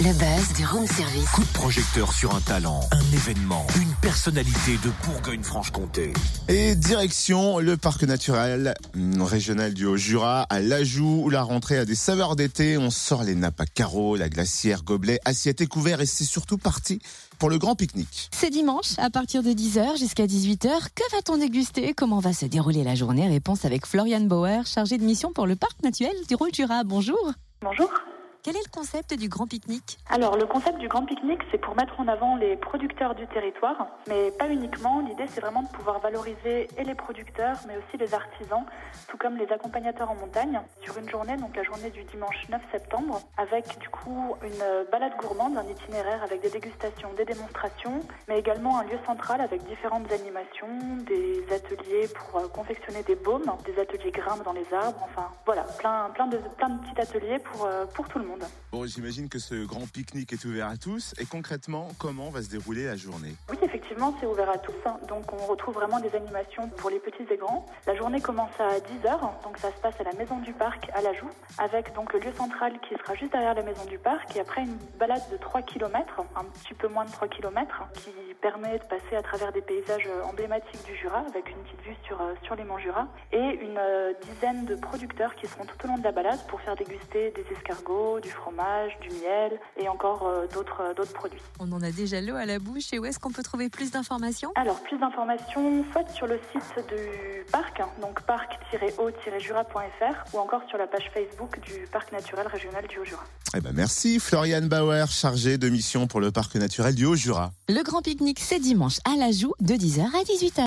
Le buzz du room service. Coup de projecteur sur un talent, un événement, une personnalité de Bourgogne-Franche-Comté. Et direction le parc naturel mm, régional du Haut-Jura à l'Ajoux où la rentrée a des saveurs d'été. On sort les nappes à carreaux, la glacière, gobelet, assiette et couvert et c'est surtout parti pour le grand pique-nique. C'est dimanche, à partir de 10h jusqu'à 18h. Que va-t-on déguster? Comment va se dérouler la journée? Réponse avec Florian Bauer, chargé de mission pour le parc naturel du Haut-Jura. Bonjour. Bonjour. Quel est le concept du grand pique-nique? Alors, le concept du grand pique-nique, c'est pour mettre en avant les producteurs du territoire, mais pas uniquement. L'idée, c'est vraiment de pouvoir valoriser et les producteurs, mais aussi les artisans, tout comme les accompagnateurs en montagne, sur une journée, donc la journée du dimanche 9 septembre, avec du coup une balade gourmande, un itinéraire avec des dégustations, des démonstrations, mais également un lieu central avec différentes animations, des ateliers pour euh, confectionner des baumes, des ateliers grimpe dans les arbres, enfin voilà, plein, plein, de, plein de petits ateliers pour, euh, pour tout le monde. Bon, j'imagine que ce grand pique-nique est ouvert à tous. Et concrètement, comment va se dérouler la journée? Oui, effectivement, c'est ouvert à tous. hein. Donc, on retrouve vraiment des animations pour les petits et grands. La journée commence à 10h, donc ça se passe à la maison du parc à l'Ajoux, avec donc le lieu central qui sera juste derrière la maison du parc, et après une balade de 3 km, un petit peu moins de 3 km, qui permet de passer à travers des paysages euh, emblématiques du Jura, avec une petite vue sur, euh, sur les monts Jura, et une euh, dizaine de producteurs qui seront tout au long de la balade pour faire déguster des escargots, du fromage, du miel, et encore euh, d'autres euh, d'autres produits. On en a déjà l'eau à la bouche et où est-ce qu'on peut trouver plus d'informations? Alors, plus d'informations, soit sur le site du parc, hein, donc parc-o-jura.fr, ou encore sur la page Facebook du Parc naturel régional du Haut-Jura. Eh ben merci Florian Bauer, chargé de mission pour le parc naturel du Haut-Jura. Le grand pique-nique, c'est dimanche à l'Ajoux de 10h à 18h.